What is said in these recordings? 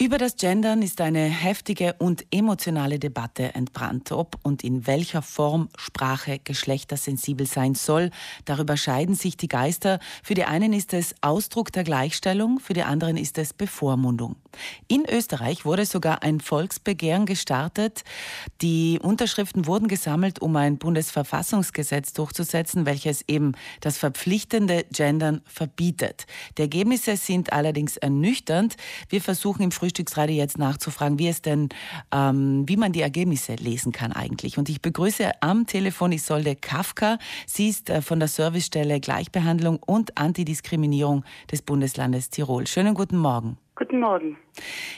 Über das Gendern ist eine heftige und emotionale Debatte entbrannt. Ob und in welcher Form Sprache geschlechtersensibel sein soll, darüber scheiden sich die Geister. Für die einen ist es Ausdruck der Gleichstellung, für die anderen ist es Bevormundung. In Österreich wurde sogar ein Volksbegehren gestartet. Die Unterschriften wurden gesammelt, um ein Bundesverfassungsgesetz durchzusetzen, welches eben das verpflichtende Gendern verbietet. Die Ergebnisse sind allerdings ernüchternd. Wir versuchen im Frühjahr Frühstücksradio jetzt nachzufragen, wie es denn, ähm, wie man die Ergebnisse lesen kann eigentlich. Und ich begrüße am Telefon Isolde Kafka. Sie ist äh, von der Servicestelle Gleichbehandlung und Antidiskriminierung des Bundeslandes Tirol. Schönen guten Morgen. Guten Morgen.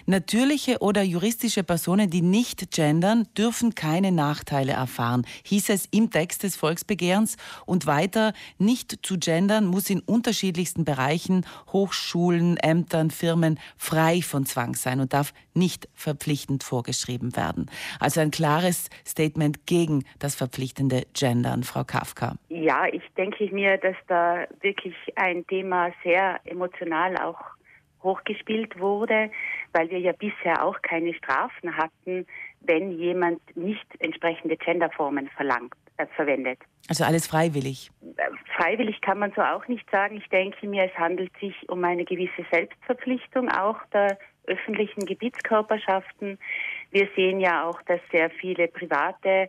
Natürliche oder juristische Personen, die nicht gendern, dürfen keine Nachteile erfahren, hieß es im Text des Volksbegehrens. Und weiter, nicht zu gendern muss in unterschiedlichsten Bereichen, Hochschulen, Ämtern, Firmen frei von Zwang sein und darf nicht verpflichtend vorgeschrieben werden. Also ein klares Statement gegen das verpflichtende Gendern, Frau Kafka. Ja, ich denke mir, dass da wirklich ein Thema sehr emotional auch hochgespielt wurde, weil wir ja bisher auch keine Strafen hatten, wenn jemand nicht entsprechende Genderformen verlangt, äh, verwendet. Also alles freiwillig? Äh, freiwillig kann man so auch nicht sagen. Ich denke mir, es handelt sich um eine gewisse Selbstverpflichtung auch der öffentlichen Gebietskörperschaften. Wir sehen ja auch, dass sehr viele private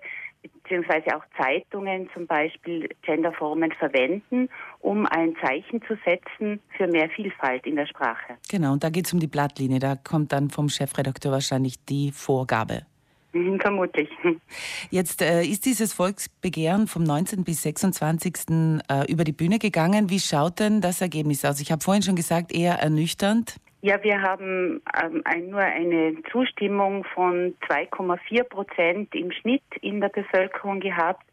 beziehungsweise auch Zeitungen zum Beispiel Genderformen verwenden, um ein Zeichen zu setzen für mehr Vielfalt in der Sprache. Genau, und da geht es um die Blattlinie. Da kommt dann vom Chefredakteur wahrscheinlich die Vorgabe. Mhm, vermutlich. Jetzt äh, ist dieses Volksbegehren vom 19. bis 26. Äh, über die Bühne gegangen. Wie schaut denn das Ergebnis aus? Ich habe vorhin schon gesagt, eher ernüchternd. Ja, wir haben ähm, ein, nur eine Zustimmung von 2,4 Prozent im Schnitt in der Bevölkerung gehabt.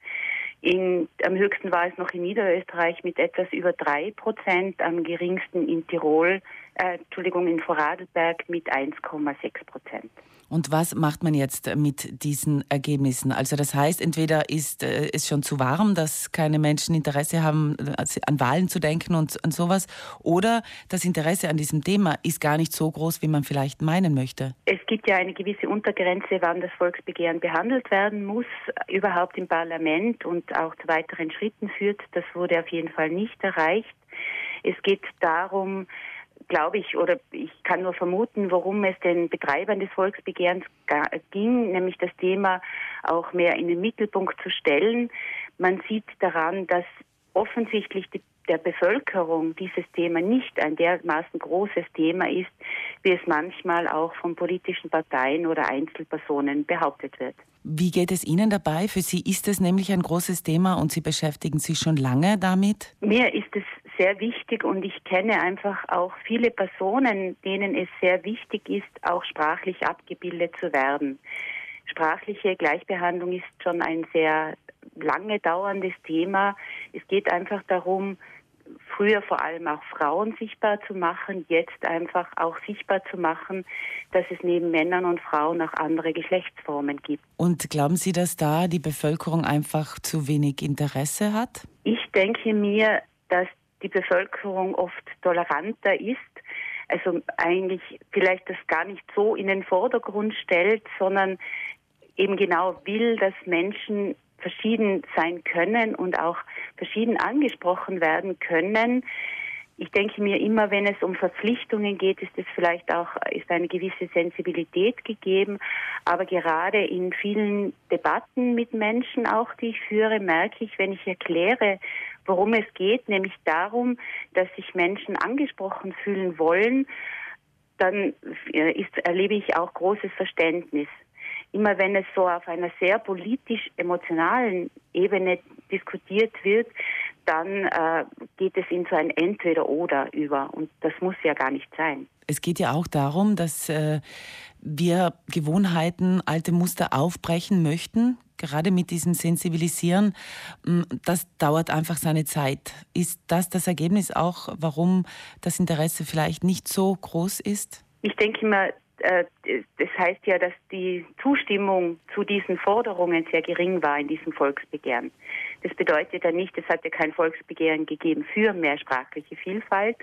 In, am höchsten war es noch in Niederösterreich mit etwas über drei Prozent, am geringsten in Tirol, äh, Entschuldigung, in Vorarlberg mit 1,6 Prozent. Und was macht man jetzt mit diesen Ergebnissen? Also das heißt, entweder ist äh, es schon zu warm, dass keine Menschen Interesse haben, äh, an Wahlen zu denken und an sowas, oder das Interesse an diesem Thema ist gar nicht so groß, wie man vielleicht meinen möchte. Es gibt ja eine gewisse Untergrenze, wann das Volksbegehren behandelt werden muss, überhaupt im Parlament und auch zu weiteren Schritten führt. Das wurde auf jeden Fall nicht erreicht. Es geht darum, glaube ich, oder ich kann nur vermuten, worum es den Betreibern des Volksbegehrens ging, nämlich das Thema auch mehr in den Mittelpunkt zu stellen. Man sieht daran, dass offensichtlich die der Bevölkerung dieses Thema nicht ein dermaßen großes Thema ist, wie es manchmal auch von politischen Parteien oder Einzelpersonen behauptet wird. Wie geht es Ihnen dabei? Für Sie ist es nämlich ein großes Thema und Sie beschäftigen sich schon lange damit? Mir ist es sehr wichtig und ich kenne einfach auch viele Personen, denen es sehr wichtig ist, auch sprachlich abgebildet zu werden. Sprachliche Gleichbehandlung ist schon ein sehr lange dauerndes Thema. Es geht einfach darum, früher vor allem auch Frauen sichtbar zu machen, jetzt einfach auch sichtbar zu machen, dass es neben Männern und Frauen auch andere Geschlechtsformen gibt. Und glauben Sie, dass da die Bevölkerung einfach zu wenig Interesse hat? Ich denke mir, dass die Bevölkerung oft toleranter ist, also eigentlich vielleicht das gar nicht so in den Vordergrund stellt, sondern eben genau will, dass Menschen verschieden sein können und auch verschieden angesprochen werden können. Ich denke mir immer, wenn es um Verpflichtungen geht, ist es vielleicht auch, ist eine gewisse Sensibilität gegeben. Aber gerade in vielen Debatten mit Menschen auch, die ich führe, merke ich, wenn ich erkläre, worum es geht, nämlich darum, dass sich Menschen angesprochen fühlen wollen, dann äh, ist, erlebe ich auch großes Verständnis immer wenn es so auf einer sehr politisch-emotionalen Ebene diskutiert wird, dann äh, geht es in so ein Entweder-Oder über. Und das muss ja gar nicht sein. Es geht ja auch darum, dass äh, wir Gewohnheiten, alte Muster aufbrechen möchten, gerade mit diesem Sensibilisieren. Mm, das dauert einfach seine Zeit. Ist das das Ergebnis auch, warum das Interesse vielleicht nicht so groß ist? Ich denke immer, das heißt ja, dass die Zustimmung zu diesen Forderungen sehr gering war in diesem Volksbegehren. Das bedeutet ja nicht, es hat ja kein Volksbegehren gegeben für mehr sprachliche Vielfalt.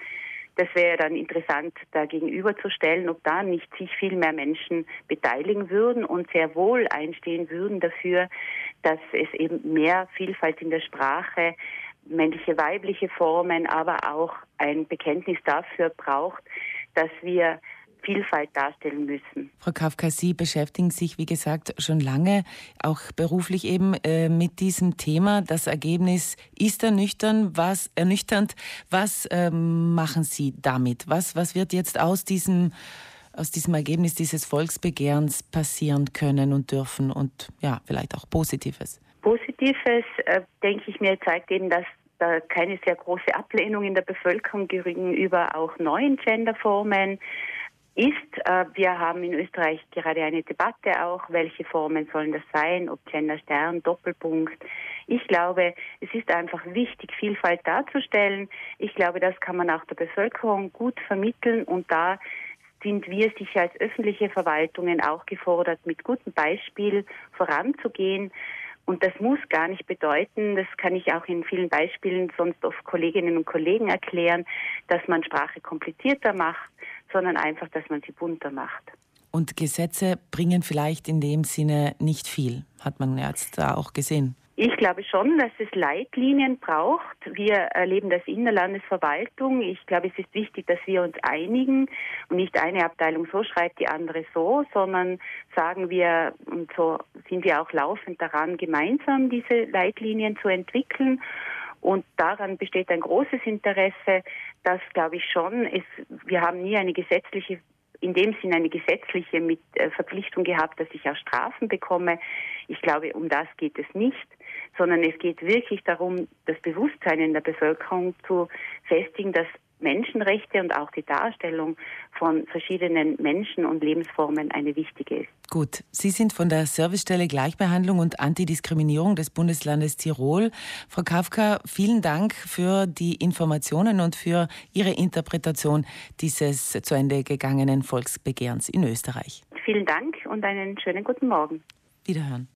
Das wäre dann interessant, da gegenüberzustellen, ob da nicht sich viel mehr Menschen beteiligen würden und sehr wohl einstehen würden dafür, dass es eben mehr Vielfalt in der Sprache, männliche, weibliche Formen, aber auch ein Bekenntnis dafür braucht, dass wir Vielfalt darstellen müssen. Frau Kafka, Sie beschäftigen sich, wie gesagt, schon lange, auch beruflich eben äh, mit diesem Thema. Das Ergebnis ist ernüchternd. Was, ernüchternd. Was ähm, machen Sie damit? Was, was wird jetzt aus diesem, aus diesem Ergebnis dieses Volksbegehrens passieren können und dürfen und ja, vielleicht auch Positives? Positives, äh, denke ich mir, zeigt eben, dass da keine sehr große Ablehnung in der Bevölkerung gegenüber auch neuen Genderformen ist. Äh, wir haben in Österreich gerade eine Debatte auch, welche Formen sollen das sein, ob Gender Stern, Doppelpunkt. Ich glaube, es ist einfach wichtig, Vielfalt darzustellen. Ich glaube, das kann man auch der Bevölkerung gut vermitteln und da sind wir sicher als öffentliche Verwaltungen auch gefordert, mit gutem Beispiel voranzugehen. Und das muss gar nicht bedeuten, das kann ich auch in vielen Beispielen sonst auf Kolleginnen und Kollegen erklären, dass man Sprache komplizierter macht, sondern einfach, dass man sie bunter macht. Und Gesetze bringen vielleicht in dem Sinne nicht viel, hat man jetzt da auch gesehen. Ich glaube schon, dass es Leitlinien braucht. Wir erleben das in der Landesverwaltung. Ich glaube, es ist wichtig, dass wir uns einigen und nicht eine Abteilung so schreibt, die andere so, sondern sagen wir, und so sind wir auch laufend daran, gemeinsam diese Leitlinien zu entwickeln. Und daran besteht ein großes Interesse, dass, glaube ich schon, es, wir haben nie eine gesetzliche in dem Sinn eine gesetzliche mit, äh, Verpflichtung gehabt, dass ich auch Strafen bekomme. Ich glaube, um das geht es nicht, sondern es geht wirklich darum, das Bewusstsein in der Bevölkerung zu festigen, dass Menschenrechte und auch die Darstellung von verschiedenen Menschen und Lebensformen eine wichtige ist. Gut, Sie sind von der Servicestelle Gleichbehandlung und Antidiskriminierung des Bundeslandes Tirol. Frau Kafka, vielen Dank für die Informationen und für Ihre Interpretation dieses zu Ende gegangenen Volksbegehrens in Österreich. Vielen Dank und einen schönen guten Morgen. Wiederhören.